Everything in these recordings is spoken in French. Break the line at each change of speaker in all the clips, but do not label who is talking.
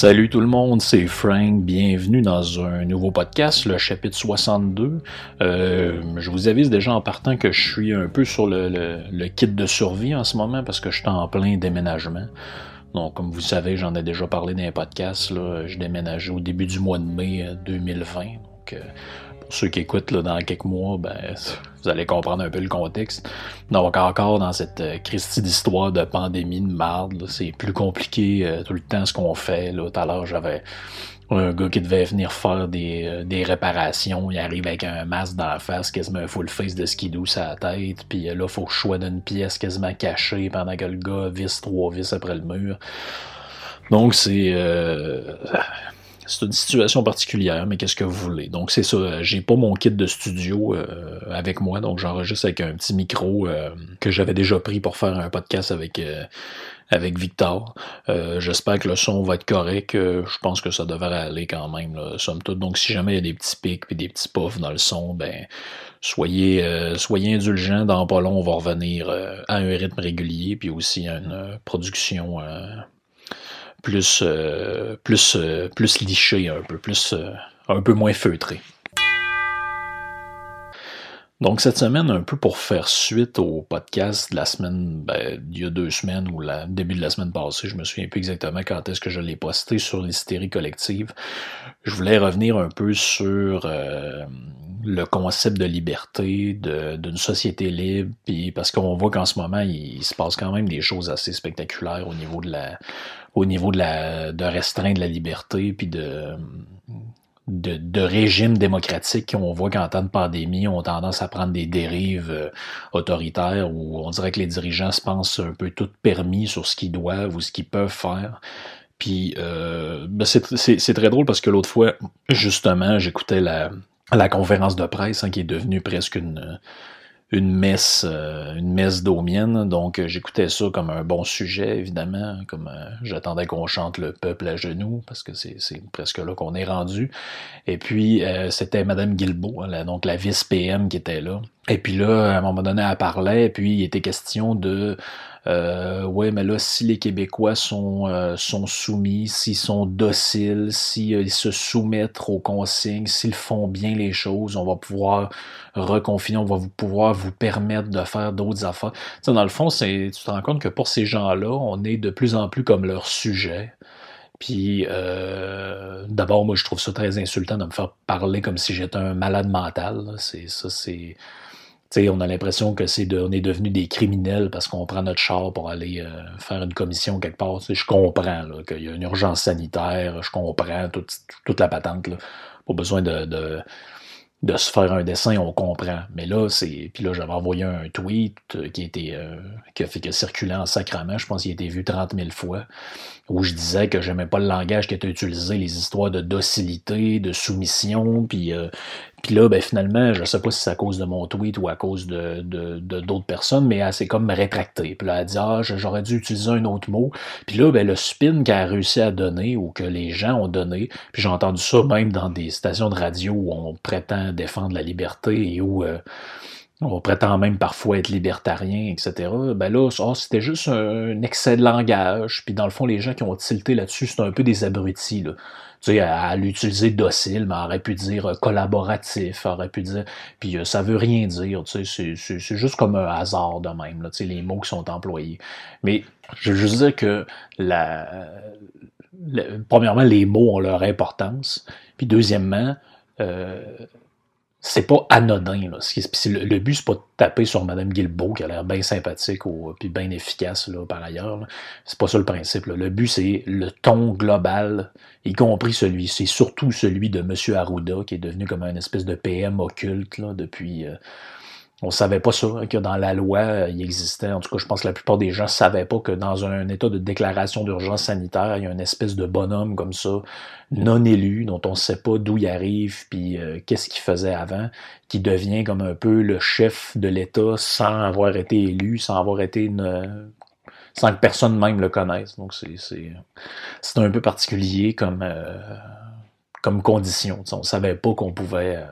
Salut tout le monde, c'est Frank. Bienvenue dans un nouveau podcast, le chapitre 62. Euh, je vous avise déjà en partant que je suis un peu sur le, kit de survie en ce moment parce que je suis en plein déménagement. Donc, comme vous savez, j'en ai déjà parlé dans les podcasts. Là, je déménage au début du mois de mai 2020. Euh, Donc, euh, ceux qui écoutent là, dans quelques mois, ben, vous allez comprendre un peu le contexte. Donc encore dans cette euh, Christie d'histoire de pandémie de marde, c'est plus compliqué euh, tout le temps ce qu'on fait. Là. Tout à l'heure, j'avais un gars qui devait venir faire des, euh, des réparations. Il arrive avec un masque dans la face, quasiment un full face de skidoo sur la tête. Puis là, faut que je d'une pièce quasiment cachée pendant que le gars visse trois vis après le mur. Donc c'est c'est une situation particulière, mais qu'est-ce que vous voulez? Donc c'est ça, j'ai pas mon kit de studio euh, avec moi, donc j'enregistre avec un petit micro euh, que j'avais déjà pris pour faire un podcast avec euh, avec Victor. J'espère que le son va être correct. je pense que ça devrait aller quand même, là, somme toute. Donc si jamais il y a des petits pics et des petits puffs dans le son, ben soyez soyez indulgents. Dans pas long, on va revenir à un rythme régulier, puis aussi à une production plus, euh, plus, euh, plus liché un peu, plus, euh, un peu moins feutré. Donc cette semaine, un peu pour faire suite au podcast de la semaine, ben, il y a deux semaines ou le début de la semaine passée, je me souviens plus exactement quand est-ce que je l'ai posté sur l'hystérie collective. Je voulais revenir un peu sur le concept de liberté, d'une société libre, puis parce qu'on voit qu'en ce moment, il, se passe quand même des choses assez spectaculaires au niveau de la au niveau de la de restreindre la liberté, puis de de, de régimes démocratiques on voit qu'en temps de pandémie ont tendance à prendre des dérives euh, autoritaires où on dirait que les dirigeants se pensent un peu tout permis sur ce qu'ils doivent ou ce qu'ils peuvent faire. Puis euh, ben c'est très drôle parce que l'autre fois, justement, j'écoutais la, la conférence de presse hein, qui est devenue presque une une messe, euh, une messe domienne. Donc euh, j'écoutais ça comme un bon sujet, évidemment, comme euh, j'attendais qu'on chante le peuple à genoux, parce que c'est presque là qu'on est rendu. Et puis c'était Madame Guilbeault, hein, donc la vice PM qui était là. Et puis là, à un moment donné, elle parlait, puis il était question de euh, ouais, mais là, si les Québécois sont, euh, soumis, s'ils sont dociles, s'ils euh, se soumettent aux consignes, s'ils font bien les choses, on va pouvoir reconfiner, on va pouvoir vous permettre de faire d'autres affaires. dans le fond, tu te rends compte que pour ces gens-là, on est de plus en plus comme leur sujet. Puis, euh, d'abord, moi, je trouve ça très insultant de me faire parler comme si j'étais un malade mental. C'est ça, c'est on a l'impression que c'est on est devenu des criminels parce qu'on prend notre char pour aller euh, faire une commission quelque part. Je comprends qu'il y a une urgence sanitaire, je comprends toute, toute la patente. Là. Pas besoin de, de, de, se faire un dessin, on comprend. Mais là, c'est. Puis là, j'avais envoyé un tweet euh, qui, était, euh, qui a fait que circuler en sacrament, je pense qu'il a été vu 30 000 fois, où je disais que j'aimais pas le langage qui était utilisé, les histoires de docilité, de soumission, puis puis là, ben, finalement, je sais pas si c'est à cause de mon tweet ou à cause de, d'autres personnes, mais elle s'est comme rétractée. Puis là, elle dit Ah, j'aurais dû utiliser un autre mot. Puis là, ben, le spin qu'elle a réussi à donner ou que les gens ont donné, puis j'ai entendu ça même dans des stations de radio où on prétend défendre la liberté et où euh, on prétend même parfois être libertarien, etc. Ben là, oh, c'était juste un excès de langage. Puis dans le fond, les gens qui ont tilté là-dessus, c'est un peu des abrutis. Là tu sais, à, l'utiliser docile, mais aurait pu dire euh, collaboratif, aurait pu dire, puis euh, ça veut rien dire, tu sais, c'est juste comme un hasard de même, là, tu sais, les mots qui sont employés. Mais je veux juste dire que la, premièrement, les mots ont leur importance, puis deuxièmement, euh, c'est pas anodin. Là. Le, but, c'est pas de taper sur Mme Guilbeault, qui a l'air bien sympathique ou puis bien efficace là, par ailleurs. C'est pas ça le principe. Le but, c'est le ton global, y compris celui, c'est surtout celui de M. Arruda, qui est devenu comme un espèce de PM occulte là, depuis. Euh, on savait pas ça, hein, que dans la loi, euh, il existait. En tout cas, je pense que la plupart des gens savaient pas que dans un état de déclaration d'urgence sanitaire, il y a une espèce de bonhomme comme ça, non élu, dont on ne sait pas d'où il arrive, puis euh, qu'est-ce qu'il faisait avant, qui devient comme un peu le chef de l'État sans avoir été élu, sans avoir été sans que personne même le connaisse. Donc c'est un peu particulier comme euh, comme condition. On savait pas qu'on pouvait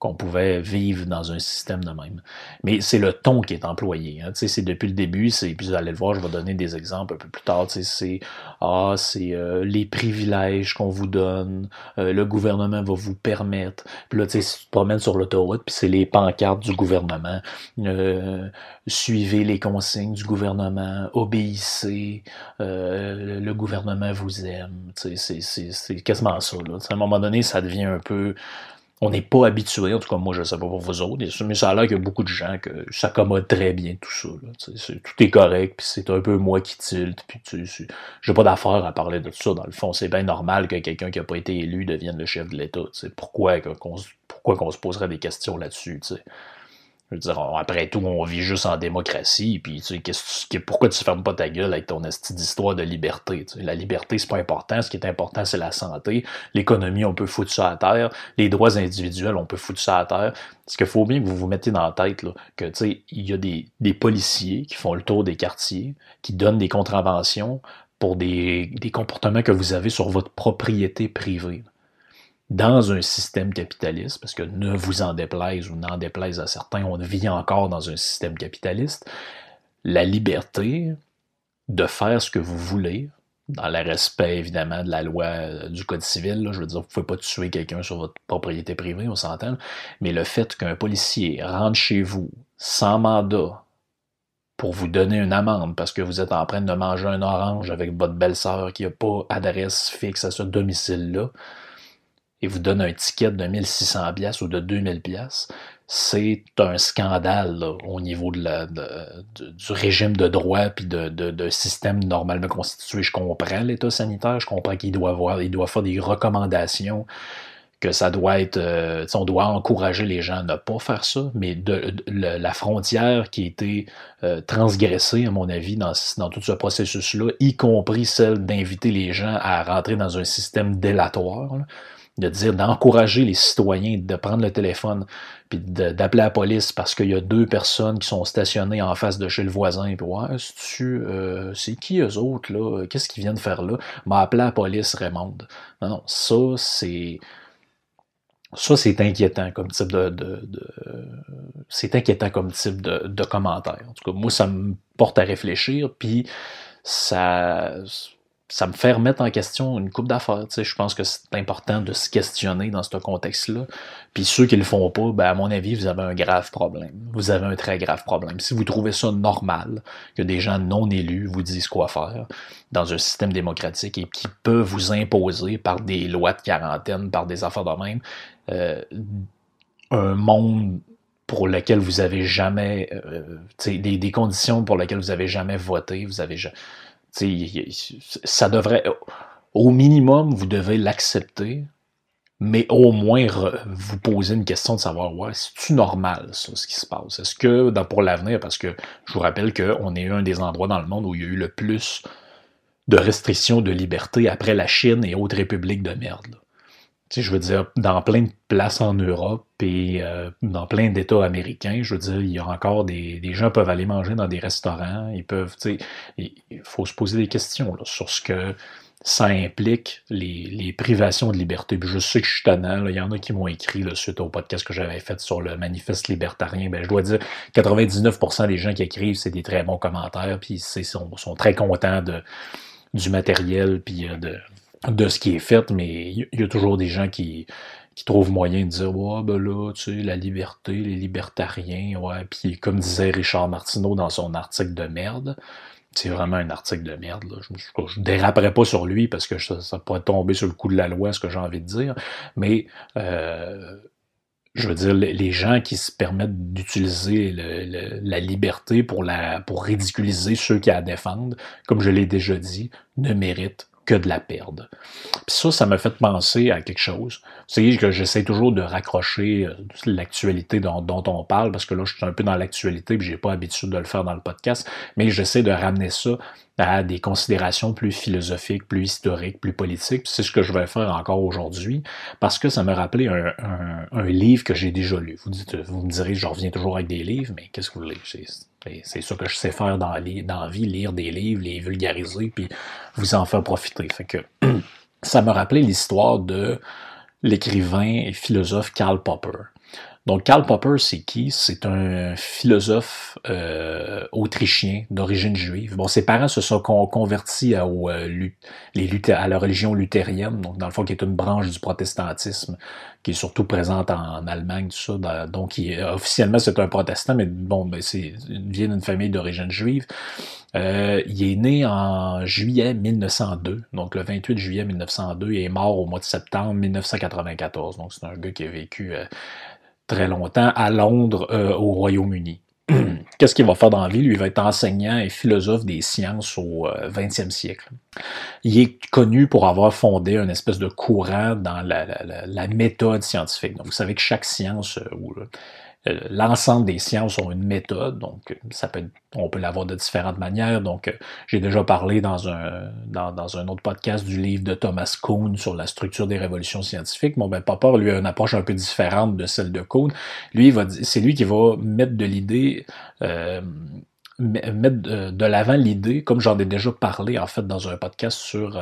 qu'on pouvait vivre dans un système de même. Mais c'est le ton qui est employé. Hein. C'est depuis le début, c'est vous allez le voir, je vais donner des exemples un peu plus tard. C'est ah, c'est euh, les privilèges qu'on vous donne, euh, le gouvernement va vous permettre. Puis là, tu te promènes sur l'autoroute, puis c'est les pancartes du gouvernement. Euh, suivez les consignes du gouvernement, obéissez, le gouvernement vous aime. C'est quasiment ça. Là. À un moment donné, ça devient un peu on n'est pas habitué, en tout cas moi je ne sais pas pour vous autres, mais ça a l'air qu'il y a beaucoup de gens que s'accommodent très bien tout ça. tout est correct, puis c'est un peu moi qui tilte, puis tu j'ai pas d'affaire à parler de ça. Dans le fond, c'est bien normal que quelqu'un qui n'a pas été élu devienne le chef de l'État. Pourquoi qu'on pourquoi qu'on se poserait des questions là-dessus? Je veux dire, après tout, on vit juste en démocratie, puis tu sais, pourquoi tu fermes pas ta gueule avec ton esti d'histoire de liberté? La liberté, c'est pas important. Ce qui est important, c'est la santé. L'économie, on peut foutre ça à terre. Les droits individuels, on peut foutre ça à terre. Ce qu'il faut bien que vous vous mettez dans la tête, là, que tu sais, il y a des, policiers qui font le tour des quartiers, qui donnent des contraventions pour des comportements que vous avez sur votre propriété privée dans un système capitaliste, parce que ne vous en déplaise ou n'en déplaise à certains, on vit encore dans un système capitaliste, la liberté de faire ce que vous voulez, dans le respect évidemment de la loi euh, du Code civil, je veux dire, vous ne pouvez pas tuer quelqu'un sur votre propriété privée, on s'entend, mais le fait qu'un policier rentre chez vous sans mandat pour vous donner une amende parce que vous êtes en train de manger un orange avec votre belle-sœur qui n'a pas adresse fixe à ce domicile-là, et vous donne un ticket de 1600 pièces ou de 2000 pièces, c'est un scandale au niveau de la, du régime de droit puis de, de, système normalement constitué. Je comprends l'État sanitaire, je comprends qu'il doit avoir, faire des recommandations, que ça doit être, euh, on doit encourager les gens à ne pas faire ça, mais la frontière qui a été euh, transgressée, à mon avis, dans, dans tout ce processus-là, y compris celle d'inviter les gens à rentrer dans un système délatoire, de dire d'encourager les citoyens de prendre le téléphone puis d'appeler la police parce qu'il y a deux personnes qui sont stationnées en face de chez le voisin puis ouais c'est euh, c'est qui eux autres là? Qu'est-ce qu'ils viennent faire là? M'a appelé la police Raymond non ça c'est ça, c'est inquiétant comme type de c'est inquiétant comme type de, de commentaire. En tout cas, moi, ça me porte à réfléchir, puis ça, ça me fait remettre en question une coupe d'affaires. Je pense que c'est important de se questionner dans ce contexte-là. Puis ceux qui le font pas, ben à mon avis, vous avez un grave problème. Vous avez un très grave problème. Si vous trouvez ça normal que des gens non élus vous disent quoi faire dans un système démocratique et qui peuvent vous imposer par des lois de quarantaine, par des affaires de même, euh, un monde pour lequel vous avez jamais, euh, des, des conditions pour lesquelles vous avez jamais voté, vous avez ça devrait, au minimum, vous devez l'accepter, mais au moins vous poser une question de savoir, ouais, c'est-tu normal, ça, ce qui se passe? Est-ce que, pour l'avenir, parce que je vous rappelle qu'on est un des endroits dans le monde où il y a eu le plus de restrictions de liberté après la Chine et autres républiques de merde. Sais, je veux dire, dans plein de places en Europe et euh, dans plein d'États américains, je veux dire, il y a encore des, des gens peuvent aller manger dans des restaurants, ils peuvent, tu sais, il faut se poser des questions là, sur ce que ça implique les, les, privations de liberté. Puis je sais que je suis tannant, il y en a qui m'ont écrit là, suite au podcast que j'avais fait sur le manifeste libertarien. Ben, je dois dire, 99% des gens qui écrivent, c'est des très bons commentaires, puis ils sont, sont très contents de, du matériel, puis euh, de, de ce qui est fait, mais il y, a toujours des gens qui, qui trouvent moyen de dire Ouais, ben là, tu sais, la liberté, les libertariens, ouais. Puis comme disait Richard Martineau dans son article de merde, c'est vraiment un article de merde. Là. Je, ne déraperai pas sur lui parce que ça, pourrait tomber sur le coup de la loi, ce que j'ai envie de dire. Mais euh, je veux dire, les gens qui se permettent d'utiliser la liberté pour, la, pour ridiculiser ceux qui la défendent, comme je l'ai déjà dit, ne méritent que de la perdre. Puis ça, ça m'a fait penser à quelque chose. C'est que j'essaie toujours de raccrocher euh, l'actualité dont, on parle, parce que là, je suis un peu dans l'actualité, puis j'ai pas l'habitude de le faire dans le podcast, mais j'essaie de ramener ça à des considérations plus philosophiques, plus historiques, plus politiques. C'est ce que je vais faire encore aujourd'hui, parce que ça me rappelait un, livre que j'ai déjà lu. Vous, vous me direz, je reviens toujours avec des livres, mais qu'est-ce que vous voulez? C'est ça que je sais faire dans, la vie, lire des livres, les vulgariser, puis vous en faire profiter. Fait que ça me rappelait l'histoire de l'écrivain et philosophe Karl Popper. Donc Karl Popper, c'est qui? C'est un philosophe euh, autrichien d'origine juive. Bon, ses parents se sont convertis à, euh, à la religion luthérienne, donc dans le fond qui est une branche du protestantisme qui est surtout présente en, Allemagne, tout ça. donc il, officiellement c'est un protestant, mais bon, ben, c'est vient d'une famille d'origine juive. Euh, il est né en juillet 1902, donc le 28 juillet 1902, et est mort au mois de septembre 1994. Donc c'est un gars qui a vécu très longtemps à Londres, euh, au Royaume-Uni. Qu'est-ce qu'il va faire dans la vie? Il va être enseignant et philosophe des sciences au 20e siècle. Il est connu pour avoir fondé une espèce de courant dans la, la méthode scientifique. Donc, vous savez que chaque science, ou euh, l'ensemble des sciences ont une méthode, donc ça peut on peut l'avoir de différentes manières. Donc, euh, j'ai déjà parlé dans un, dans, un autre podcast du livre de Thomas Kuhn sur la structure des révolutions scientifiques. Bon, ben, Popper, lui, a une approche un peu différente de celle de Kuhn. Lui, c'est lui qui va mettre de l'idée, euh, mettre de, l'avant l'idée, comme j'en ai déjà parlé, en fait, dans un podcast sur,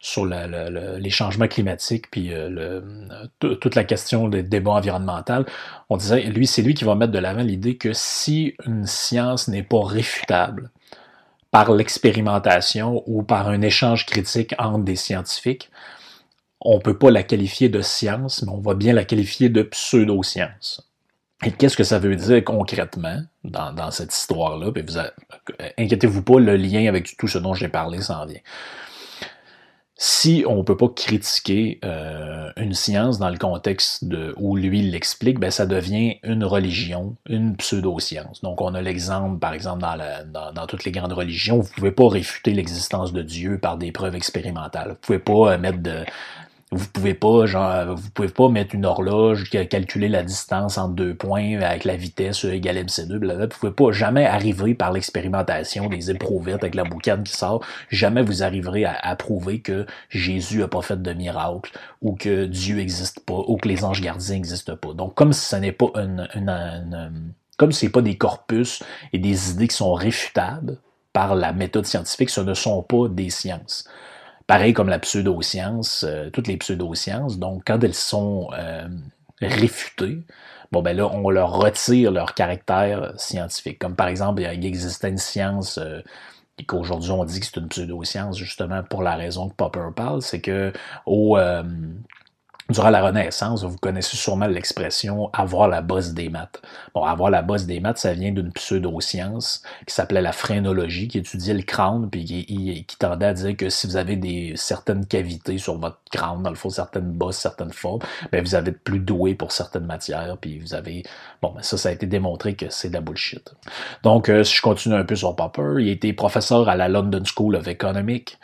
sur les changements climatiques, puis euh, toute la question des débats environnementaux, on disait, lui, c'est lui qui va mettre de l'avant l'idée que si une science n'est pas réfutable par l'expérimentation ou par un échange critique entre des scientifiques, on ne peut pas la qualifier de science, mais on va bien la qualifier de pseudo-science. Et qu'est-ce que ça veut dire concrètement dans, cette histoire-là? Inquiétez-vous pas, le lien avec tout ce dont j'ai parlé s'en vient si on ne peut pas critiquer euh, une science dans le contexte où lui l'explique, ben ça devient une religion, une pseudo-science. Donc on a l'exemple, par exemple, dans, toutes les grandes religions, vous pouvez pas réfuter l'existence de Dieu par des preuves expérimentales. Vous pouvez pas euh, mettre de, vous pouvez pas, genre, vous pouvez pas mettre une horloge, calculer la distance entre deux points avec la vitesse E égale MC2, blablabla. Vous pouvez pas jamais arriver par l'expérimentation des éprouvettes avec la boucane qui sort, jamais vous arriverez à, prouver que Jésus a pas fait de miracle, ou que Dieu existe pas, ou que les anges gardiens n'existent pas. Donc, comme ce n'est pas une, une, une comme c'est pas des corpus et des idées qui sont réfutables par la méthode scientifique, ce ne sont pas des sciences. Pareil comme la pseudo-science, euh, toutes les pseudo-sciences. Donc, quand elles sont euh, réfutées, bon ben là, on leur retire leur caractère scientifique. Comme par exemple, il existait une science euh, qu'aujourd'hui on dit que c'est une pseudo-science, justement pour la raison que Popper parle, c'est que au Durant la Renaissance, vous connaissez sûrement l'expression avoir la bosse des maths. Bon, avoir la bosse des maths, ça vient d'une pseudo-science qui s'appelait la phrénologie, qui étudiait le crâne, puis qui, qui, tendait à dire que si vous avez des certaines cavités sur votre crâne, dans le fond, certaines bosses, certaines formes, ben vous avez plus doué pour certaines matières, puis vous avez... Bon, ben ça, ça a été démontré que c'est de la bullshit. Donc, euh, si je continue un peu sur Popper, il été professeur à la London School of Economics,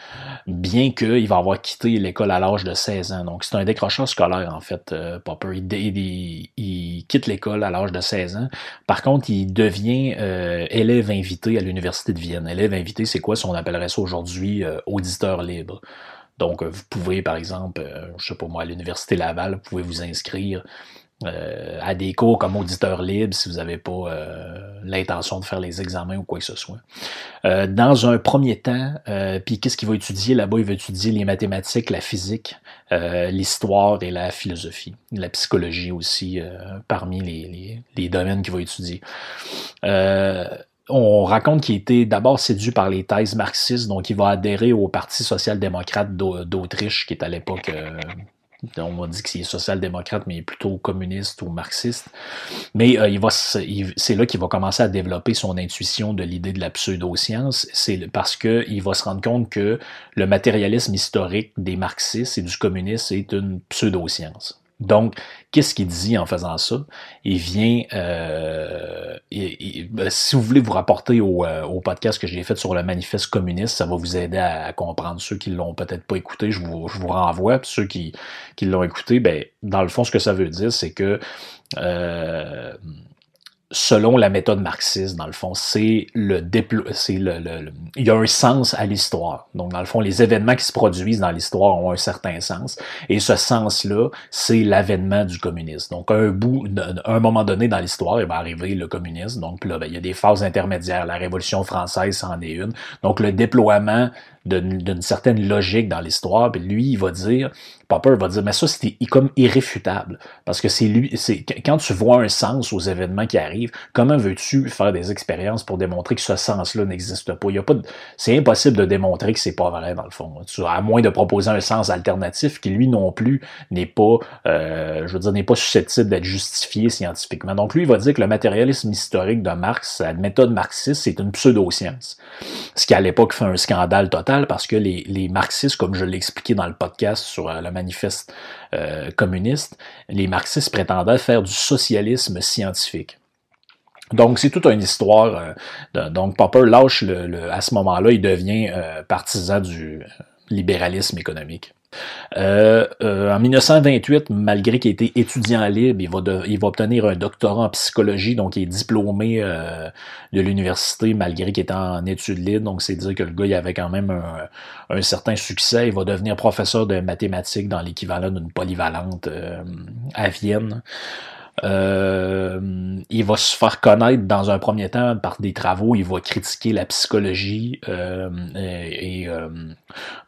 bien qu'il va avoir quitté l'école à l'âge de 16 ans. Donc, c'est un décrocheur scolaire, en fait, euh, Popper. Il, quitte l'école à l'âge de 16 ans. Par contre, il devient euh, élève invité à l'Université de Vienne. Élève invité, c'est quoi si on appellerait ça aujourd'hui euh, auditeur libre? Donc, vous pouvez, par exemple, je sais pas moi, à l'Université Laval, vous pouvez vous inscrire euh, à des cours comme auditeur libre si vous n'avez pas euh, l'intention de faire les examens ou quoi que ce soit. Euh, dans un premier temps, puis qu'est-ce qu'il va étudier? Là-bas? Il va étudier les mathématiques, la physique, l'histoire et la philosophie, la psychologie aussi, parmi les, domaines qu'il va étudier on raconte qu'il était d'abord séduit par les thèses marxistes, donc il va adhérer au Parti social-démocrate d'Autriche, qui est à l'époque on m'a dit qu'il est social-démocrate, mais plutôt communiste ou marxiste. Mais euh, il va, c'est là qu'il va commencer à développer son intuition de l'idée de la pseudo-science. C'est parce qu'il va se rendre compte que le matérialisme historique des marxistes et du communisme est une pseudo-science. Donc, qu'est-ce qu'il dit en faisant ça? Il vient, euh, ben, si vous voulez vous rapporter euh, au, podcast que j'ai fait sur le manifeste communiste, ça va vous aider à, comprendre. Ceux qui l'ont peut-être pas écouté, je vous, je vous renvoie. Puis ceux qui, qui l'ont écouté, ben, dans le fond, ce que ça veut dire, c'est que euh, selon la méthode marxiste, dans le fond, c'est le c'est le, le, il y a un sens à l'histoire. Donc, dans le fond, les événements qui se produisent dans l'histoire ont un certain sens. Et ce sens-là, c'est l'avènement du communisme. Donc, un bout, un moment donné dans l'histoire, il va arriver le communisme. Donc, là, ben, il y a des phases intermédiaires. La Révolution française, c'en est une. Donc, le déploiement d'une certaine logique dans l'histoire. Puis lui, il va dire, Popper va dire, mais ça, c'était comme irréfutable. Parce que c'est lui, c'est quand tu vois un sens aux événements qui arrivent, comment veux-tu faire des expériences pour démontrer que ce sens-là n'existe pas? Il y a pas c'est impossible de démontrer que c'est pas vrai, dans le fond. À moins de proposer un sens alternatif qui, lui non plus, n'est pas, euh, je veux dire, n'est pas susceptible d'être justifié scientifiquement. Donc, lui, il va dire que le matérialisme historique de Marx, sa méthode marxiste, c'est une pseudo-science. Ce qui, à l'époque, fait un scandale total parce que les, marxistes, comme je l'ai expliqué dans le podcast sur euh, le manifeste euh, communiste, les marxistes prétendaient faire du socialisme scientifique. Donc, c'est toute une histoire. Euh, donc, Popper lâche à ce moment-là, il devient partisan du libéralisme économique. Euh, en 1928, malgré qu'il ait été étudiant libre, il va, obtenir un doctorat en psychologie, donc il est diplômé de l'université malgré qu'il était en études libres. Donc c'est dire que le gars il avait quand même un, certain succès. Il va devenir professeur de mathématiques dans l'équivalent d'une polyvalente à Vienne. Euh, il va se faire connaître dans un premier temps par des travaux, il va critiquer la psychologie euh, et, euh,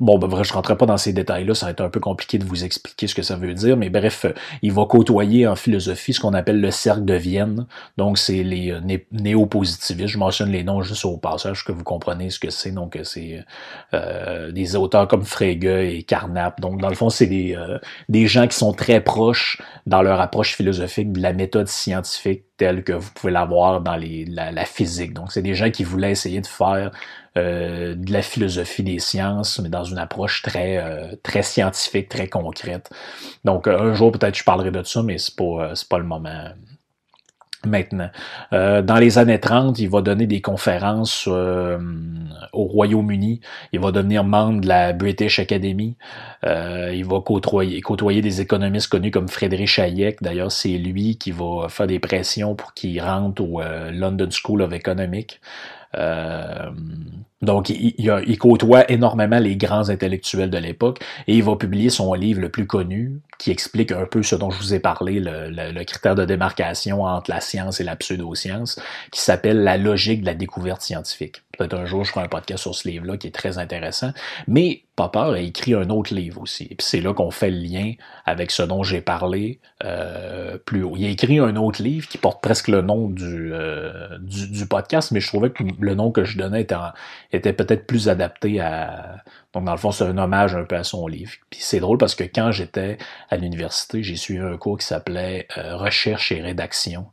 bon ben bref, je rentrerai pas dans ces détails-là, ça va être un peu compliqué de vous expliquer ce que ça veut dire, mais bref, il va côtoyer en philosophie ce qu'on appelle le cercle de Vienne, donc c'est les néo-positivistes, je mentionne les noms juste au passage que vous comprenez ce que c'est, donc c'est des auteurs comme Frege et Carnap, donc dans le fond c'est des, des gens qui sont très proches dans leur approche philosophique de la méthode scientifique telle que vous pouvez l'avoir dans la, physique. Donc, c'est des gens qui voulaient essayer de faire euh, de la philosophie des sciences, mais dans une approche très, euh, très scientifique, très concrète. Donc, un jour, peut-être, je parlerai de ça, mais c'est pas, euh, pas le moment maintenant. Euh, dans les années 30, il va donner des conférences euh, au Royaume-Uni. Il va devenir membre de la British Academy. Euh, il va côtoyer, côtoyer des économistes connus comme Frédéric Hayek. D'ailleurs, c'est lui qui va faire des pressions pour qu'il rentre au London School of Economics. um, Donc, il, côtoie énormément les grands intellectuels de l'époque et il va publier son livre le plus connu qui explique un peu ce dont je vous ai parlé, le, critère de démarcation entre la science et la pseudo-science, qui s'appelle La logique de la découverte scientifique. Peut-être un jour, je ferai un podcast sur ce livre-là qui est très intéressant. Mais Popper a écrit un autre livre aussi. Et puis c'est là qu'on fait le lien avec ce dont j'ai parlé euh, plus haut. Il a écrit un autre livre qui porte presque le nom du, euh, du, podcast, mais je trouvais que le nom que je donnais était, était peut-être plus adapté à... Donc dans le fond, c'est un hommage un peu à son livre. Puis c'est drôle parce que quand j'étais à l'université, j'ai suivi un cours qui s'appelait euh, Recherche et rédaction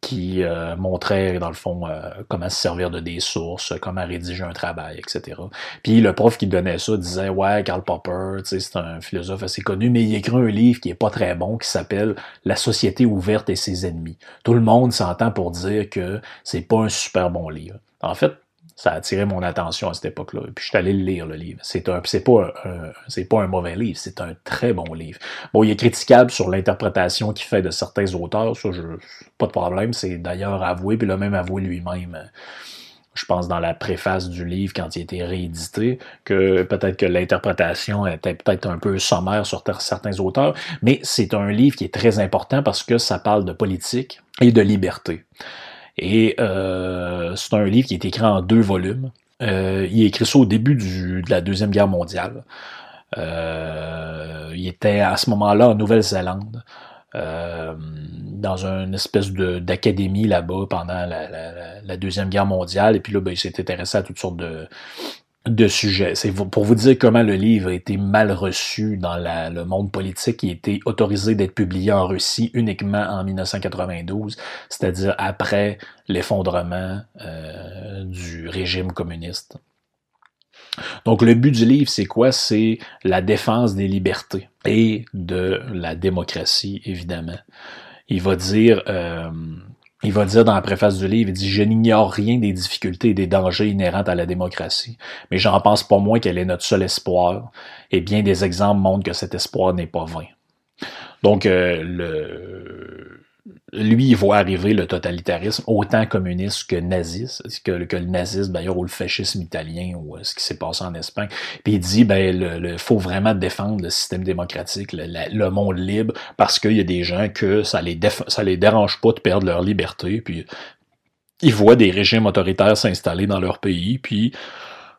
qui euh, montrait, dans le fond, euh, comment se servir de des sources, comment rédiger un travail, etc. Puis le prof qui donnait ça disait, ouais, Karl Popper, c'est un philosophe assez connu, mais il écrit un livre qui est pas très bon, qui s'appelle La société ouverte et ses ennemis. Tout le monde s'entend pour dire que c'est pas un super bon livre. En fait, ça a attiré mon attention à cette époque-là. Puis je suis allé le lire, le livre. C'est un, c'est pas un, c'est pas un mauvais livre, c'est un très bon livre. Bon, il est critiquable sur l'interprétation qu'il fait de certains auteurs, ça, je, pas de problème. C'est d'ailleurs avoué, puis a même avoué lui-même je pense dans la préface du livre quand il a été réédité, que peut-être que l'interprétation était peut-être un peu sommaire sur certains auteurs, mais c'est un livre qui est très important parce que ça parle de politique et de liberté. Et euh, c'est un livre qui est écrit en deux volumes. Euh, il a écrit ça au début de la Deuxième Guerre mondiale. Euh, il était à ce moment-là en Nouvelle-Zélande. Dans une espèce d'académie là-bas pendant la, Deuxième Guerre mondiale. Et puis là, ben, il s'est intéressé à toutes sortes de, de sujets. C'est pour vous dire comment le livre a été mal reçu dans le monde politique. Il a été autorisé d'être publié en Russie uniquement en 1992, c'est-à-dire après l'effondrement euh, du régime communiste. Donc le but du livre, c'est quoi? C'est la défense des libertés et de la démocratie, évidemment. Il va dire... Euh, il va dire dans la préface du livre, il dit Je n'ignore rien des difficultés et des dangers inhérents à la démocratie, mais j'en pense pas moins qu'elle est notre seul espoir, et bien des exemples montrent que cet espoir n'est pas vain. Donc, euh, le, lui, il voit arriver le totalitarisme autant communiste que naziste, que, le nazisme d'ailleurs ou le fascisme italien ou euh, ce qui s'est passé en Espagne. Puis il dit ben faut vraiment défendre le système démocratique, le, monde libre, parce qu'il y a des gens que ça les les dérange pas de perdre leur liberté, puis ils voient des régimes autoritaires s'installer dans leur pays, puis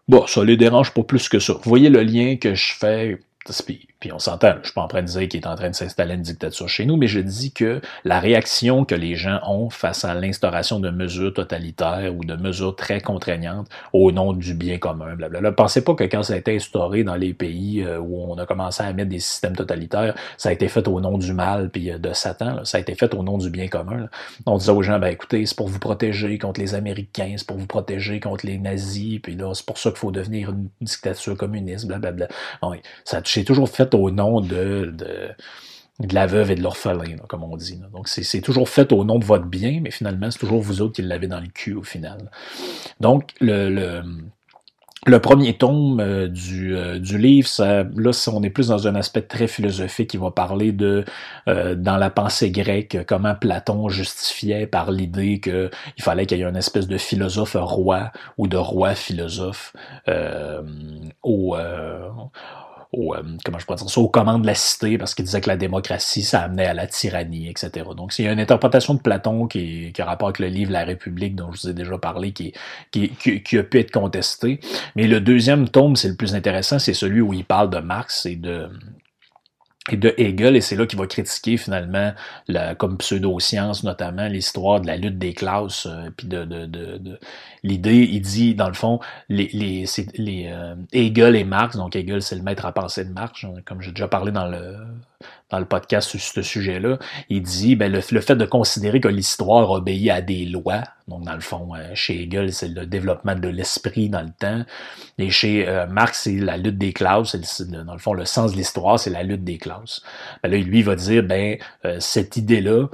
Bon, ça les dérange pas plus que ça. Vous voyez le lien que je fais puis, on s'entend, je suis pas en train de dire qu'il est en train de s'installer une dictature chez nous, mais je dis que la réaction que les gens ont face à l'instauration de mesures totalitaires ou de mesures très contraignantes au nom du bien commun, blablabla. Pensez pas que quand ça a été instauré dans les pays euh, où on a commencé à mettre des systèmes totalitaires, ça a été fait au nom du mal puis euh, de Satan. Ça a été fait au nom du bien commun. On disait aux gens, ben écoutez, c'est pour vous protéger contre les Américains, c'est pour vous protéger contre les nazis, puis là, c'est pour ça qu'il faut devenir une dictature communiste, blablabla. Bon, ça c'est toujours fait au nom de, de, la veuve et de l'orphelin, comme on dit. Donc, c'est toujours fait au nom de votre bien, mais finalement, c'est toujours vous autres qui l'avez dans le cul au final. Donc, le, le, premier tome euh, du, euh, du, livre, ça, là, on est plus dans un aspect très philosophique qui va parler de, euh, dans la pensée grecque, comment Platon justifiait par l'idée qu'il fallait qu'il y ait une espèce de philosophe roi ou de roi philosophe au au, euh, comment je pourrais dire ça, aux commandes de la cité, parce qu'il disait que la démocratie, ça amenait à la tyrannie, etc. Donc, a une interprétation de Platon qui, qui a rapport avec le livre La République, dont je vous ai déjà parlé, qui, qui, qui, a pu être contesté. Mais le deuxième tome, c'est le plus intéressant, c'est celui où il parle de Marx et de, et de Hegel, et c'est là qu'il va critiquer finalement, la, comme pseudo-science notamment, l'histoire de la lutte des classes, euh, puis de, de, de, l'idée, il dit, dans le fond, les, les, les euh, Hegel et Marx, donc Hegel c'est le maître à penser de Marx, comme j'ai déjà parlé dans le dans le podcast sur ce sujet-là, il dit ben, le, fait de considérer que l'histoire obéit à des lois, donc dans le fond, euh, chez Hegel, c'est le développement de l'esprit dans le temps, et chez euh, Marx, c'est la lutte des classes, c'est dans le fond, le sens de l'histoire, c'est la lutte des classes. Ben là, lui, il va dire, ben, euh, cette idée-là,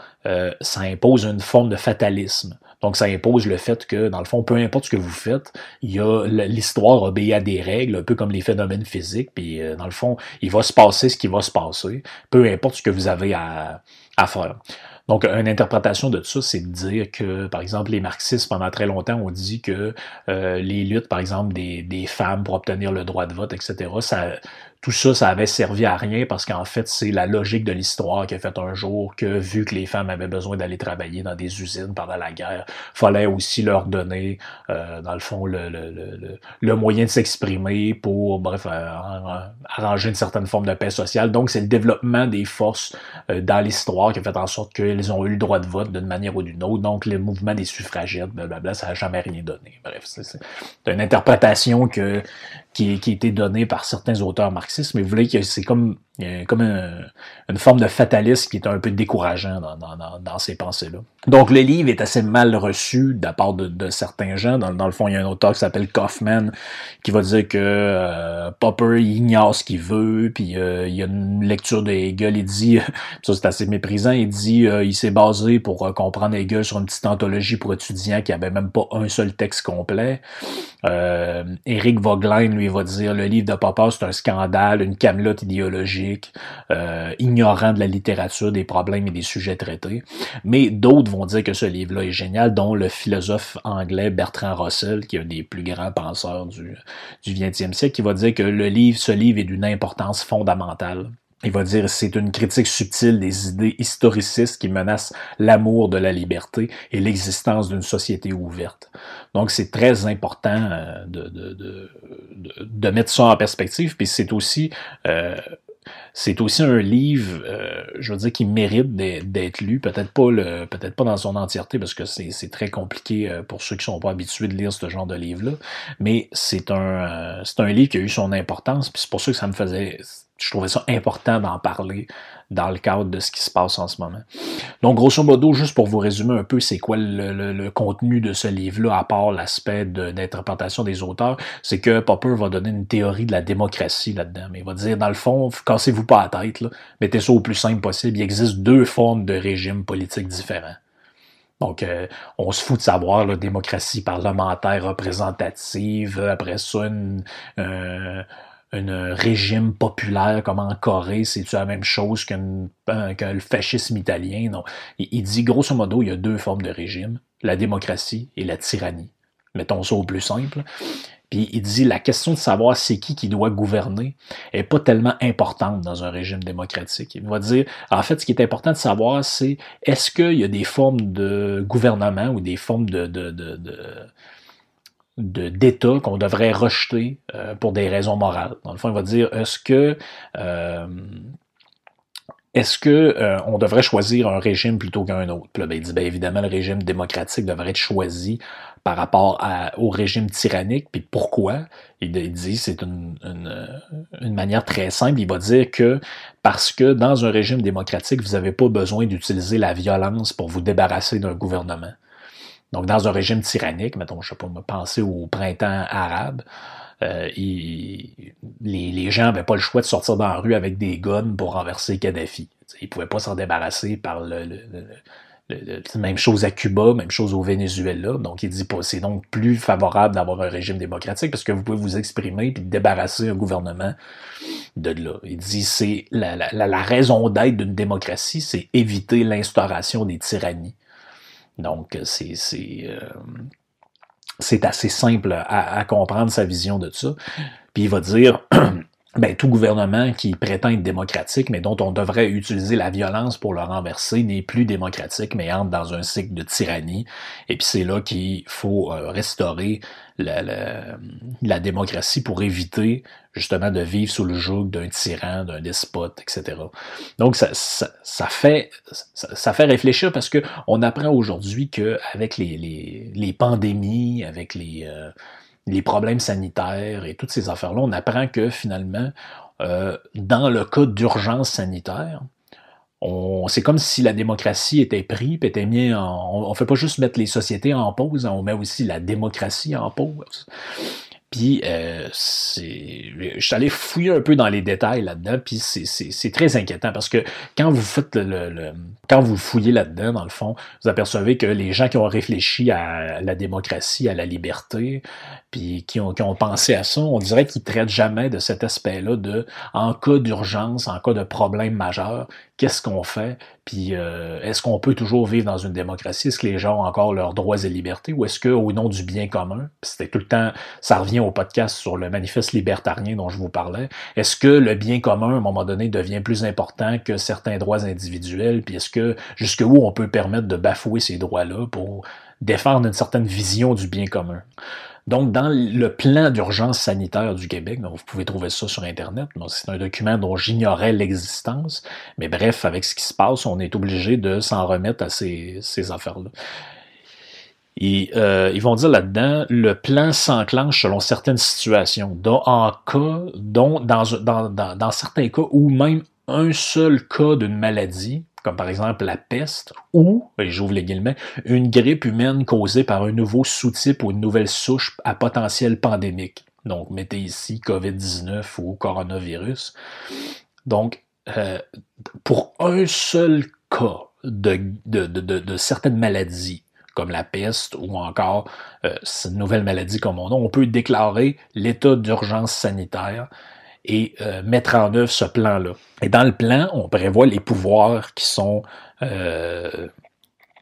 ça impose une forme de fatalisme. Donc, ça impose le fait que, dans le fond, peu importe ce que vous faites, il y a l'histoire obéit à des règles, un peu comme les phénomènes physiques. Puis, euh, dans le fond, il va se passer ce qui va se passer, peu importe ce que vous avez à, faire. Donc, une interprétation de ça, c'est de dire que, par exemple, les marxistes, pendant très longtemps, ont dit que euh, les luttes, par exemple, des, des femmes pour obtenir le droit de vote, etc., ça, tout ça, ça avait servi à rien parce qu'en fait, c'est la logique de l'histoire qui a fait un jour que, vu que les femmes avaient besoin d'aller travailler dans des usines pendant la guerre, fallait aussi leur donner, euh, dans le fond, le, moyen de s'exprimer pour, bref, euh, arranger une certaine forme de paix sociale. Donc, c'est le développement des forces euh, dans l'histoire qui a fait en sorte qu'elles ont eu le droit de vote d'une manière ou d'une autre. Donc, le mouvement des suffragettes, blablabla, ça n'a jamais rien donné. Bref, c'est une interprétation que, qui, qui a été donnée par certains auteurs marxistes mais vous voyez que c'est comme, comme une forme de fatalisme qui est un peu décourageant dans, dans, dans, ces pensées-là. Donc le livre est assez mal reçu de la part de, certains gens. Dans, dans, le fond, il y a un auteur qui s'appelle Kaufman qui va dire que euh, Popper ignore ce qu'il veut, puis euh, il y a une lecture de Hegel, il dit, ça c'est assez méprisant, il dit euh, il s'est basé pour comprendre Hegel sur une petite anthologie pour étudiants qui avait même pas un seul texte complet. Eric Vogelin, lui, va dire le livre de Popper c'est un scandale une camelote idéologique, euh, ignorant de la littérature, des problèmes et des sujets traités. Mais d'autres vont dire que ce livre-là est génial, dont le philosophe anglais Bertrand Russell, qui est un des plus grands penseurs du, du 20e siècle, qui va dire que le livre, ce livre est d'une importance fondamentale. Il va dire c'est une critique subtile des idées historicistes qui menacent l'amour de la liberté et l'existence d'une société ouverte. Donc c'est très important euh, de, de, de, mettre ça en perspective. Puis c'est aussi euh, c'est aussi un livre, euh, je veux dire, qui mérite d'être lu. Peut-être pas le, peut-être pas dans son entièreté parce que c'est très compliqué pour ceux qui sont pas habitués de lire ce genre de livre-là. Mais c'est un, c'est un livre qui a eu son importance. Puis c'est pour ça que ça me faisait je trouvais ça important d'en parler dans le cadre de ce qui se passe en ce moment. Donc, grosso modo, juste pour vous résumer un peu, c'est quoi le, contenu de ce livre-là, à part l'aspect d'interprétation des auteurs, c'est que Popper va donner une théorie de la démocratie là-dedans. Mais il va dire, dans le fond, cassez-vous pas la tête, là, mettez ça au plus simple possible. Il existe deux formes de régimes politiques différents. Donc, euh, on se fout de savoir la démocratie parlementaire représentative, après ça, une, euh, un régime populaire comme en Corée, c'est-tu la même chose qu'un le fascisme italien? Non. Il, dit, grosso modo, il y a deux formes de régime, la démocratie et la tyrannie. Mettons ça au plus simple. Puis il dit la question de savoir c'est qui qui doit gouverner est pas tellement importante dans un régime démocratique. Il va dire en fait ce qui est important de savoir c'est est-ce qu'il y a des formes de gouvernement ou des formes de d'État qu'on devrait rejeter euh, pour des raisons morales. Dans le fond, il va dire est-ce que euh, est-ce que euh, on devrait choisir un régime plutôt qu'un autre? Ben, il dit bien évidemment le régime démocratique devrait être choisi par rapport au régime tyrannique. Puis pourquoi? Il, dit c'est une, une, manière très simple. Il va dire que parce que dans un régime démocratique, vous n'avez pas besoin d'utiliser la violence pour vous débarrasser d'un gouvernement. Donc, dans un régime tyrannique, mettons, je sais pas, penser au printemps arabe, euh, les, les, gens n'avaient pas le choix de sortir dans la rue avec des guns pour renverser Kadhafi. Ils ne pouvaient pas s'en débarrasser par le, le, même chose à Cuba, même chose au Venezuela. Donc, il dit c'est donc plus favorable d'avoir un régime démocratique parce que vous pouvez vous exprimer puis débarrasser un gouvernement de là. Il dit c'est la raison d'être d'une démocratie, c'est éviter l'instauration des tyrannies. Donc, c'est euh, c'est assez simple à, comprendre sa vision de ça. Puis il va dire, ben, tout gouvernement qui prétend être démocratique, mais dont on devrait utiliser la violence pour le renverser, n'est plus démocratique, mais entre dans un cycle de tyrannie. Et puis c'est là qu'il faut euh, restaurer la, la, démocratie pour éviter justement de vivre sous le joug d'un tyran, d'un despote, etc. Donc ça, ça, fait ça, fait réfléchir parce que on apprend aujourd'hui que avec les, les, les, pandémies, avec les euh, les problèmes sanitaires et toutes ces affaires-là, on apprend que finalement, euh, dans le cas d'urgence sanitaire, c'est comme si la démocratie était prise, était mis en, on ne fait pas juste mettre les sociétés en pause, on met aussi la démocratie en pause. Puis euh, je suis allé fouiller un peu dans les détails là-dedans, puis c'est très inquiétant parce que quand vous faites le, quand vous fouillez là-dedans, dans le fond, vous apercevez que les gens qui ont réfléchi à la démocratie, à la liberté, puis qui ont, qui ont pensé à ça, on dirait qu'ils traitent jamais de cet aspect-là de en cas d'urgence, en cas de problème majeur, qu'est-ce qu'on fait, puis euh, est-ce qu'on peut toujours vivre dans une démocratie, est-ce que les gens ont encore leurs droits et libertés, ou est-ce que au nom du bien commun, c'était tout le temps, ça revient au podcast sur le manifeste libertarien dont je vous parlais, est-ce que le bien commun, à un moment donné, devient plus important que certains droits individuels, puis est-ce que jusqu'où on peut permettre de bafouer ces droits-là pour défendre une certaine vision du bien commun? Donc, dans le plan d'urgence sanitaire du Québec, vous pouvez trouver ça sur Internet, c'est un document dont j'ignorais l'existence, mais bref, avec ce qui se passe, on est obligé de s'en remettre à ces, affaires-là. Et euh, ils vont dire là-dedans, le plan s'enclenche selon certaines situations, dont en cas, dont dans, dans, dans certains cas, ou même un seul cas d'une maladie, comme par exemple la peste, ou, et j'ouvre les guillemets, une grippe humaine causée par un nouveau sous-type ou une nouvelle souche à potentiel pandémique. Donc, mettez ici COVID-19 ou coronavirus. Donc, euh, pour un seul cas de, de, de, de, certaines maladies, comme la peste ou encore euh, cette nouvelle maladie comme on a, on peut déclarer l'état d'urgence sanitaire et euh, mettre en œuvre ce plan-là. Et dans le plan, on prévoit les pouvoirs qui sont euh,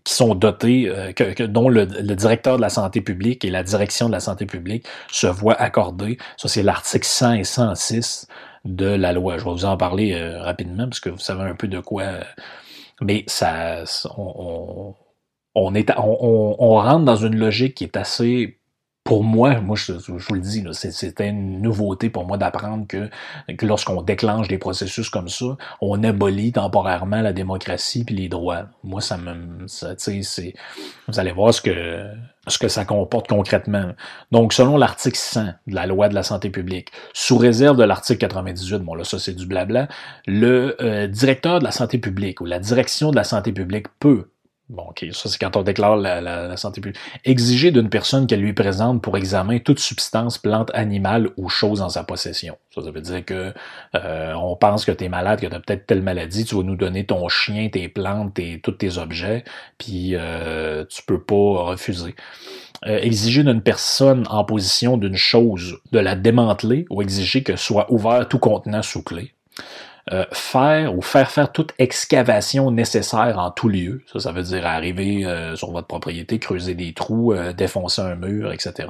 qui sont dotés, euh, dont le, directeur de la santé publique et la direction de la santé publique se voient accorder. Ça, c'est l'article 100 et 106 de la loi. Je vais vous en parler rapidement parce que vous savez un peu de quoi. mais ça, on rentre dans une logique qui est assez pour moi, moi je, vous le dis, c'était une nouveauté pour moi d'apprendre que, lorsqu'on déclenche des processus comme ça, on abolit temporairement la démocratie puis les droits. Moi, ça me, ça, c'est, vous allez voir ce que ce que ça comporte concrètement. Donc, selon l'article 100 de la loi de la santé publique, sous réserve de l'article 98, bon là ça c'est du blabla, le euh, directeur de la santé publique ou la direction de la santé publique peut Bon, OK, ça c'est quand on déclare la, santé publique. Exiger d'une personne qu'elle lui présente pour examen toute substance, plante, animale ou chose en sa possession. Ça, ça veut dire que euh, on pense que tu es malade, que tu as peut-être telle maladie, tu vas nous donner ton chien, tes plantes, tes, tous tes objets, puis euh, tu peux pas refuser. Euh, exiger d'une personne en position d'une chose de la démanteler ou exiger que soit ouvert tout contenant sous clé. Euh, faire ou faire faire toute excavation nécessaire en tout lieu. Ça, ça veut dire arriver euh, sur votre propriété, creuser des trous, euh, défoncer un mur, etc.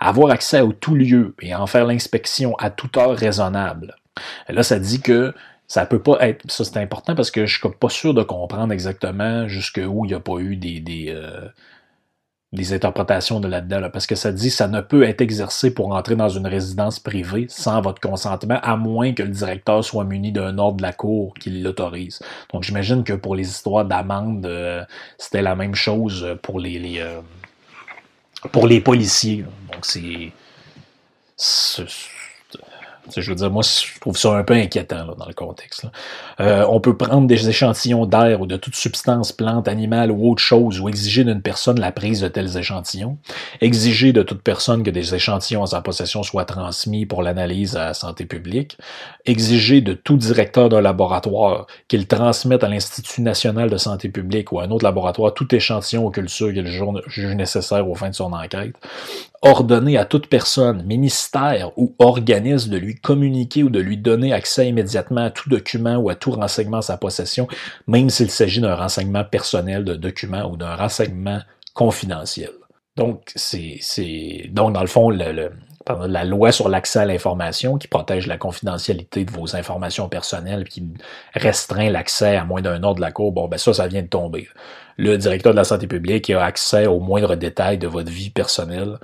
Avoir accès à tout lieu et en faire l'inspection à toute heure raisonnable. là, ça dit que ça peut pas être. Ça, c'est important parce que je suis pas sûr de comprendre exactement jusqu'où il n'y a pas eu des des interprétations de là-dedans, parce que ça dit ça ne peut être exercé pour entrer dans une résidence privée sans votre consentement, à moins que le directeur soit muni d'un ordre de la cour qui l'autorise. Donc j'imagine que pour les histoires d'amende, euh, c'était la même chose pour les, euh, pour les policiers. Donc c'est je veux dire, moi, je trouve ça un peu inquiétant dans le contexte. Euh, on peut prendre des échantillons d'air ou de toute substance, plante, animale ou autre chose, ou exiger d'une personne la prise de tels échantillons. Exiger de toute personne que des échantillons en sa possession soient transmis pour l'analyse à la santé publique. Exiger de tout directeur d'un laboratoire qu'il transmette à l'Institut national de santé publique ou à un autre laboratoire tout échantillon aux cultures qu'il juge nécessaire aux fins de son enquête ordonner à toute personne, ministère ou organisme de lui communiquer ou de lui donner accès immédiatement à tout document ou à tout renseignement à sa possession, même s'il s'agit d'un renseignement personnel de document ou d'un renseignement confidentiel. Donc, c'est, donc dans le fond, le, la loi sur l'accès à l'information qui protège la confidentialité de vos informations personnelles, qui restreint l'accès à moins d'un ordre de la Cour, bon, ben ça, ça vient de tomber. Le directeur de la santé publique a accès aux moindres détails de votre vie personnelle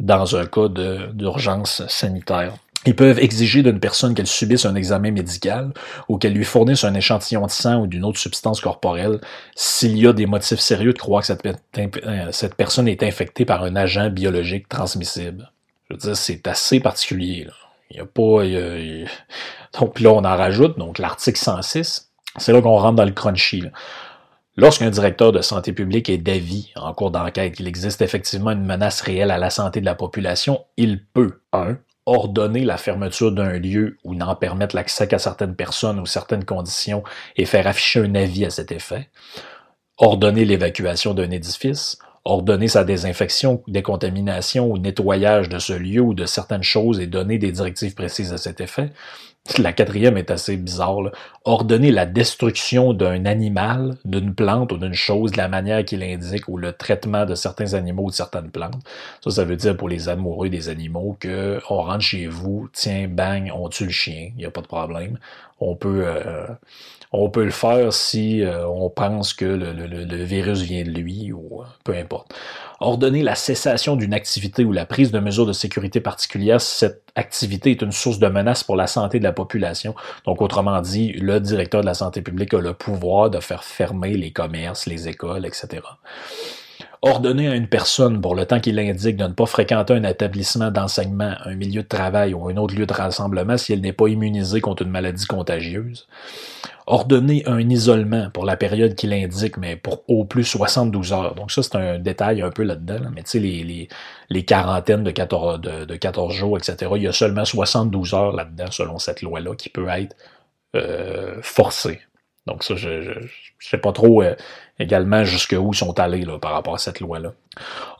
dans un cas d'urgence sanitaire. Ils peuvent exiger d'une personne qu'elle subisse un examen médical ou qu'elle lui fournisse un échantillon de sang ou d'une autre substance corporelle s'il y a des motifs sérieux de croire que cette, euh, cette, personne est infectée par un agent biologique transmissible. Je veux dire, c'est assez particulier. Il y a pas. Donc là, on en rajoute, donc l'article 106, c'est là qu'on rentre dans le crunchy. Là. Lorsqu'un directeur de santé publique est d'avis en cours d'enquête qu'il existe effectivement une menace réelle à la santé de la population, il peut 1. ordonner la fermeture d'un lieu ou n'en permettre l'accès qu'à certaines personnes ou certaines conditions et faire afficher un avis à cet effet, ordonner l'évacuation d'un édifice, ordonner sa désinfection, décontamination ou nettoyage de ce lieu ou de certaines choses et donner des directives précises à cet effet, la quatrième est assez bizarre. Ordonner la destruction d'un animal, d'une plante ou d'une chose de la manière qu'il indique ou le traitement de certains animaux ou de certaines plantes. Ça, ça veut dire pour les amoureux des animaux que on rentre chez vous, tiens, bang, on tue le chien, il n'y a pas de problème. On peut, euh, on peut le faire si euh, on pense que le, virus vient de lui ou euh, peu importe ordonner la cessation d'une activité ou la prise de mesures de sécurité particulières si cette activité est une source de menace pour la santé de la population. Donc, autrement dit, le directeur de la santé publique a le pouvoir de faire fermer les commerces, les écoles, etc ordonner à une personne, pour le temps qu'il indique, de ne pas fréquenter un établissement d'enseignement, un milieu de travail ou un autre lieu de rassemblement si elle n'est pas immunisée contre une maladie contagieuse. Ordonner un isolement pour la période qu'il indique, mais pour au plus 72 heures. Donc ça, c'est un détail un peu là-dedans. Mais tu sais, les, quarantaines de 14, de, de 14 jours, etc., il y a seulement 72 heures là-dedans, selon cette loi-là, qui peut être euh, forcée. Donc ça, je ne sais pas trop euh, également jusqu'où ils sont allés là, par rapport à cette loi-là.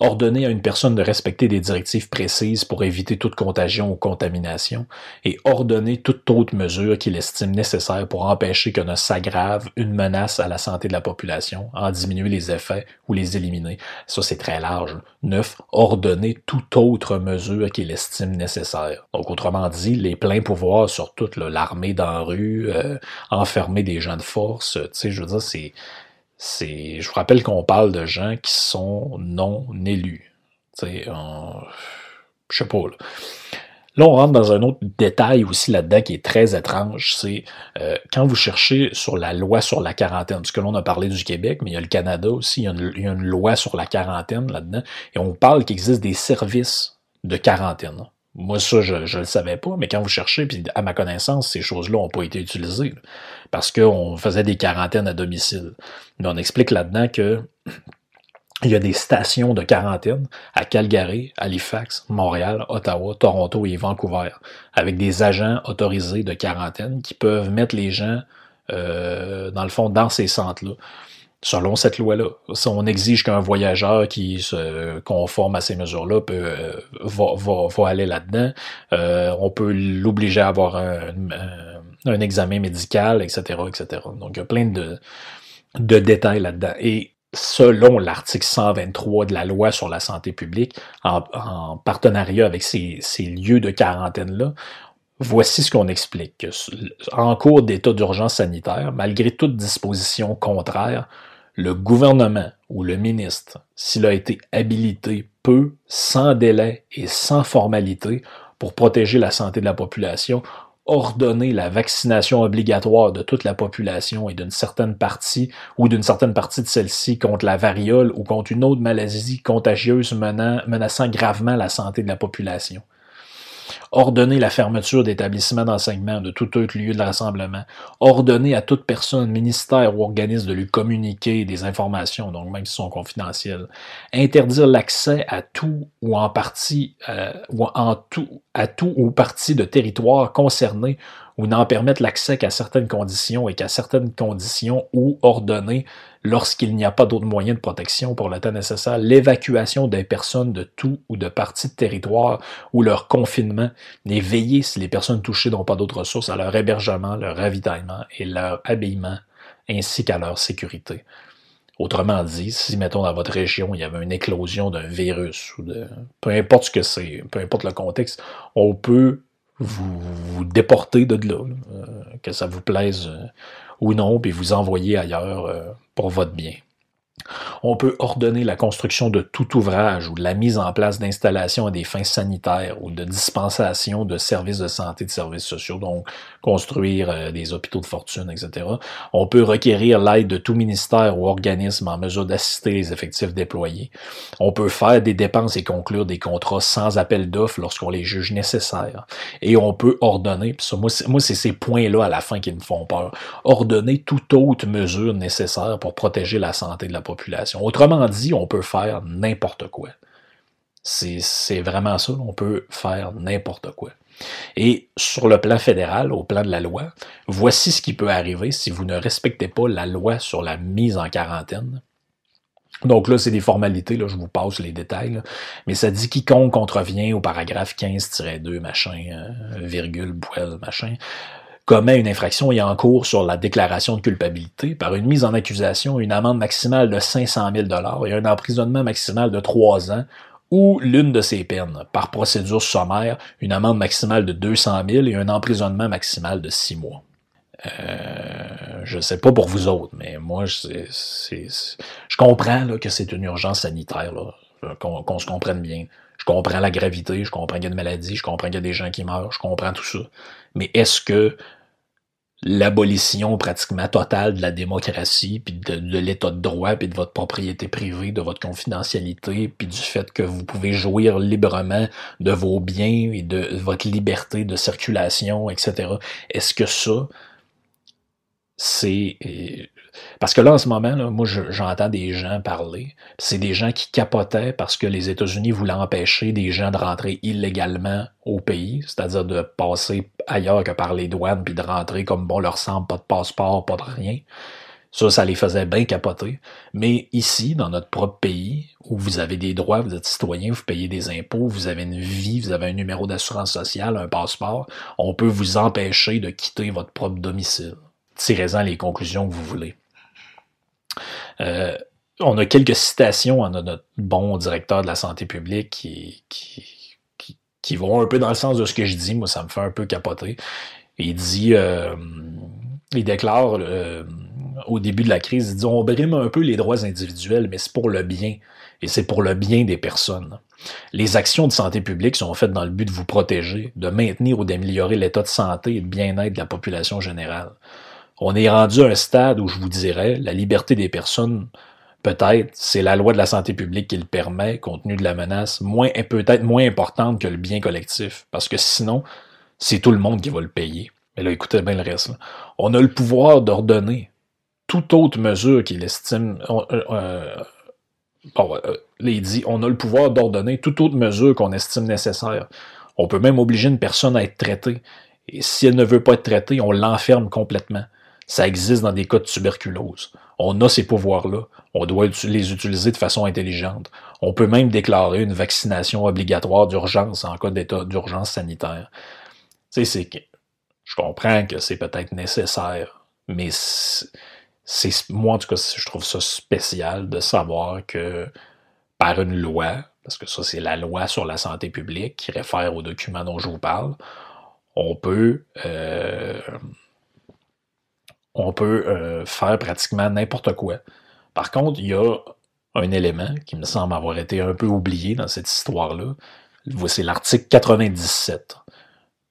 Ordonner à une personne de respecter des directives précises pour éviter toute contagion ou contamination et ordonner toute autre mesure qu'il estime nécessaire pour empêcher que ne s'aggrave une menace à la santé de la population, en diminuer les effets ou les éliminer. Ça, c'est très large. Neuf, ordonner toute autre mesure qu'il estime nécessaire. Donc, autrement dit, les pleins pouvoirs sur toute l'armée dans rue, euh, enfermer des gens de force, tu sais, je veux dire, c'est je vous rappelle qu'on parle de gens qui sont non élus. Tu sais, je sais pas. Là. Là, on rentre dans un autre détail aussi là-dedans qui est très étrange, c'est euh, quand vous cherchez sur la loi sur la quarantaine, parce que l'on a parlé du Québec, mais il y a le Canada aussi, une, il y a une loi sur la quarantaine là-dedans, et on parle qu'il existe des services de quarantaine. Moi, ça, je ne le savais pas, mais quand vous cherchez, puis à ma connaissance, ces choses-là n'ont pas été utilisées parce qu'on faisait des quarantaines à domicile. Mais on explique là-dedans que il y a des stations de quarantaine à Calgary, Halifax, Montréal, Ottawa, Toronto et Vancouver, avec des agents autorisés de quarantaine qui peuvent mettre les gens, euh, dans le fond, dans ces centres-là selon cette loi-là. Si on exige qu'un voyageur qui se conforme à ces mesures-là peut euh, va, va, va, aller là-dedans, euh, on peut l'obliger à avoir un, un, examen médical, etc., etc. Donc, il y a plein de, de détails là-dedans. Et selon l'article 123 de la loi sur la santé publique, en, en partenariat avec ces, ces lieux de quarantaine-là, Voici ce qu'on explique. En cours d'état d'urgence sanitaire, malgré toute disposition contraire, le gouvernement ou le ministre, s'il a été habilité, peut, sans délai et sans formalité, pour protéger la santé de la population, ordonner la vaccination obligatoire de toute la population et d'une certaine partie ou d'une certaine partie de celle-ci contre la variole ou contre une autre maladie contagieuse menaçant gravement la santé de la population ordonner la fermeture d'établissements d'enseignement, de tout autre lieu de rassemblement, ordonner à toute personne, ministère ou organisme de lui communiquer des informations, donc même si sont confidentielles, interdire l'accès à tout ou en partie, euh, ou en à tout ou partie de territoire concerné ou n'en permettre l'accès qu'à certaines conditions et qu'à certaines conditions ou ordonner lorsqu'il n'y a pas d'autres moyens de protection pour le temps nécessaire, l'évacuation des personnes de tout ou de partie de territoire ou leur confinement, et veiller si les personnes touchées n'ont pas d'autres ressources à leur hébergement, leur ravitaillement et leur habillement, ainsi qu'à leur sécurité. Autrement dit, si, mettons, dans votre région, il y avait une éclosion d'un virus ou de. peu importe ce que c'est, peu importe le contexte, on peut vous, déporter de là, euh, que ça vous plaise euh, ou non, puis vous envoyer ailleurs euh, pour votre bien. On peut ordonner la construction de tout ouvrage ou la mise en place d'installations à des fins sanitaires ou de dispensation de services de santé, de services sociaux, donc construire euh, des hôpitaux de fortune, etc. On peut requérir l'aide de tout ministère ou organisme en mesure d'assister les effectifs déployés. On peut faire des dépenses et conclure des contrats sans appel d'offres lorsqu'on les juge nécessaires. Et on peut ordonner, ça, moi, c'est ces points-là à la fin qui me font peur, ordonner toute autre mesure nécessaire pour protéger la santé de la population. Autrement dit, on peut faire n'importe quoi. C'est vraiment ça, on peut faire n'importe quoi. Et sur le plan fédéral, au plan de la loi, voici ce qui peut arriver si vous ne respectez pas la loi sur la mise en quarantaine. Donc là, c'est des formalités, là, je vous passe les détails, mais ça dit quiconque contrevient au paragraphe 15-2, machin, euh, virgule, poil, machin, commet une infraction et en cours sur la déclaration de culpabilité par une mise en accusation, une amende maximale de 500 000 et un emprisonnement maximal de 3 ans ou l'une de ces peines, par procédure sommaire, une amende maximale de 200 000 et un emprisonnement maximal de 6 mois. Euh, je sais pas pour vous autres, mais moi, je comprends que c'est une urgence sanitaire, qu'on, se comprenne bien. Je comprends la gravité, je comprends qu'il y a une maladie, je comprends qu'il y a des gens qui meurent, je comprends tout ça. Mais est-ce que l'abolition pratiquement totale de la démocratie, puis de, l'état de droit, puis de votre propriété privée, de votre confidentialité, puis du fait que vous pouvez jouir librement de vos biens et de votre liberté de circulation, etc. Est-ce que ça, c'est euh, parce que là, en ce moment, moi, j'entends des gens parler. C'est des gens qui capotaient parce que les États-Unis voulaient empêcher des gens de rentrer illégalement au pays, c'est-à-dire de passer ailleurs que par les douanes, puis de rentrer comme bon leur semble, pas de passeport, pas de rien. Ça, ça les faisait bien capoter. Mais ici, dans notre propre pays, où vous avez des droits, vous êtes citoyen, vous payez des impôts, vous avez une vie, vous avez un numéro d'assurance sociale, un passeport, on peut vous empêcher de quitter votre propre domicile. Tirez-en les conclusions que vous voulez. Euh, on a quelques citations à notre bon directeur de la santé publique qui, qui, vont un peu dans le sens de ce que je dis. Moi, ça me fait un peu capoter. Il dit, euh, il déclare euh, au début de la crise, il dit on brime un peu les droits individuels, mais c'est pour le bien et c'est pour le bien des personnes. Les actions de santé publique sont faites dans le but de vous protéger, de maintenir ou d'améliorer l'état de santé et de bien-être de la population générale. On est rendu à un stade où je vous dirais, la liberté des personnes, peut-être, c'est la loi de la santé publique qui le permet, compte tenu de la menace, moins, peut-être moins importante que le bien collectif. Parce que sinon, c'est tout le monde qui va le payer. Mais là, écoutez bien le reste. On a le pouvoir d'ordonner toute autre mesure qu'il estime. Euh, euh, euh, on a le pouvoir d'ordonner toute autre mesure qu'on estime nécessaire. On peut même obliger une personne à être traitée. Et si elle ne veut pas être traitée, on l'enferme complètement. Ça existe dans des cas de tuberculose. On a ces pouvoirs-là. On doit les utiliser de façon intelligente. On peut même déclarer une vaccination obligatoire d'urgence en cas d'état d'urgence sanitaire. Tu sais, je comprends que c'est peut-être nécessaire, mais c'est moi en tout cas, je trouve ça spécial de savoir que par une loi, parce que ça c'est la loi sur la santé publique qui réfère au document dont je vous parle, on peut euh, on peut euh, faire pratiquement n'importe quoi Par contre, il y a un élément qui me semble avoir été un peu oublié dans cette histoire-là. C'est l'article 97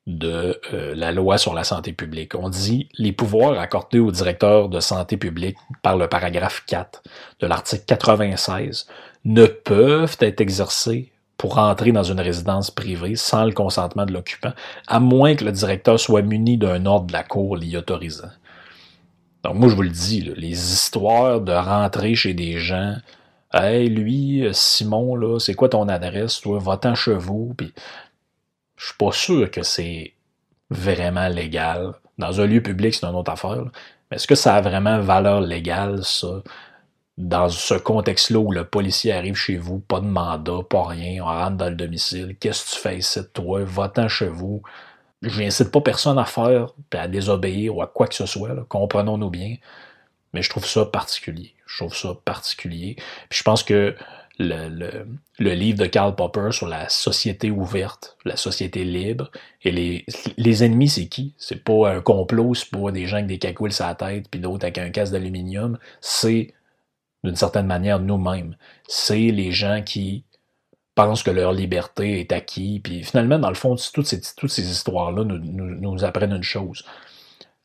de euh, la loi sur la santé publique. On dit les pouvoirs accordés au directeur de santé publique par le paragraphe 4 de l'article 96 ne peuvent être exercés pour entrer dans une résidence privée sans le consentement de l'occupant, à moins que le directeur soit muni d'un ordre de la cour l'y autorisant. Donc moi, je vous le dis, les histoires de rentrer chez des gens, Hey, lui, Simon, là, c'est quoi ton adresse, toi, va-t'en chevaux, puis je suis pas sûr que c'est vraiment légal. Dans un lieu public, c'est une autre affaire. Mais est-ce que ça a vraiment valeur légale, ça? Dans ce contexte-là où le policier arrive chez vous, pas de mandat, pas rien, on rentre dans le domicile, qu'est-ce que tu fais ici, toi? Va-t'en chez vous. Je n'incite pas personne à faire, à désobéir ou à quoi que ce soit, comprenons-nous bien. Mais je trouve ça particulier. Je trouve ça particulier. Puis je pense que le, le, livre de Karl Popper sur la société ouverte, la société libre. Et les, les ennemis, c'est qui? C'est pas un complot, c'est pas des gens avec des cacouilles sur la tête, puis d'autres avec un casque d'aluminium. C'est, d'une certaine manière, nous-mêmes. C'est les gens qui pensent que leur liberté est acquise. Puis finalement, dans le fond, toutes ces, histoires-là nous, apprennent une chose.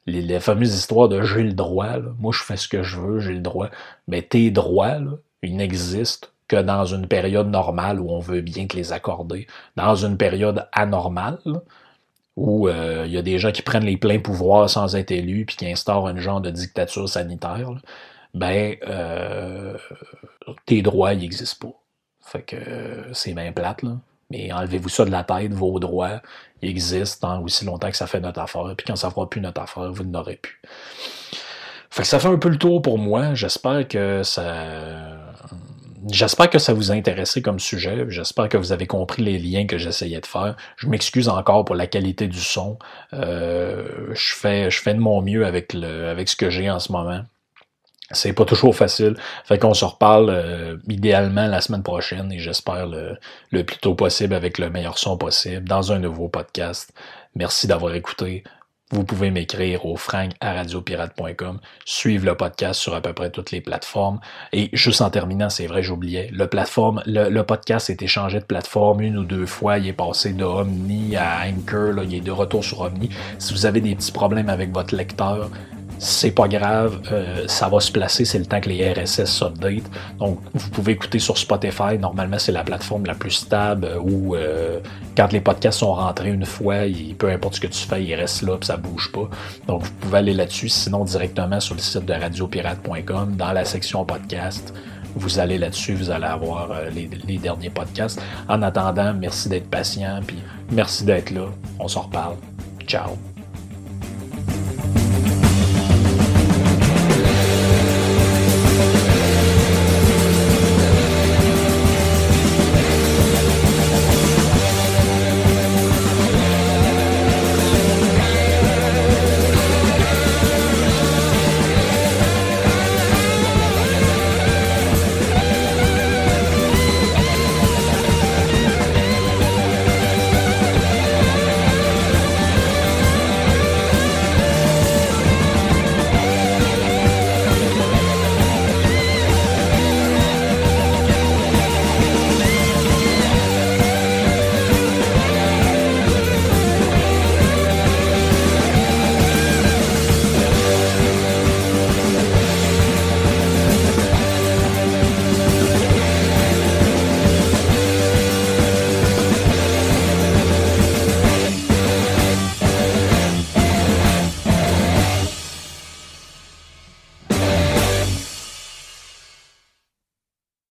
Les, fameuses histoires de j'ai le droit, moi je fais ce que je veux, j'ai le droit. Mais tes droits, ils n'existent que dans une période normale où on veut bien te les accorder. Dans une période anormale, où euh, il y a des gens qui prennent les pleins pouvoirs sans être élus puis qui instaurent un genre de dictature sanitaire, ben euh, tes droits, n'existent pas. Fait que c'est bien plate, là. Mais enlevez-vous ça de la tête, vos droits, existent aussi longtemps que ça fait notre affaire. Puis quand ça fera plus notre affaire, vous n'aurez plus. Fait que ça fait un peu le tour pour moi. J'espère que ça J'espère que ça vous a intéressé comme sujet. J'espère que vous avez compris les liens que j'essayais de faire. Je m'excuse encore pour la qualité du son. Euh, je, fais, je fais de mon mieux avec, le, avec ce que j'ai en ce moment. C'est pas toujours facile. Fait qu'on se reparle euh, idéalement la semaine prochaine et j'espère le, le plus tôt possible avec le meilleur son possible dans un nouveau podcast. Merci d'avoir écouté. Vous pouvez m'écrire au frank à radiopirate.com, suivre le podcast sur à peu près toutes les plateformes. Et juste en terminant, c'est vrai, j'oubliais, le plateforme, le, podcast est échangé de plateforme une ou deux fois. Il est passé de Omni à Anchor, il est de retour sur Omni. Si vous avez des petits problèmes avec votre lecteur, c'est pas grave, euh, ça va se placer, c'est le temps que les RSS s'update. Donc, vous pouvez écouter sur Spotify. Normalement, c'est la plateforme la plus stable où, euh, quand les podcasts sont rentrés une fois, peu importe ce que tu fais, ils restent là, puis ça bouge pas. Donc, vous pouvez aller là-dessus, sinon directement sur le site de radiopirate.com, dans la section podcast. Vous allez là-dessus, vous allez avoir euh, les, les derniers podcasts. En attendant, merci d'être patient, puis merci d'être là. On s'en reparle. Ciao.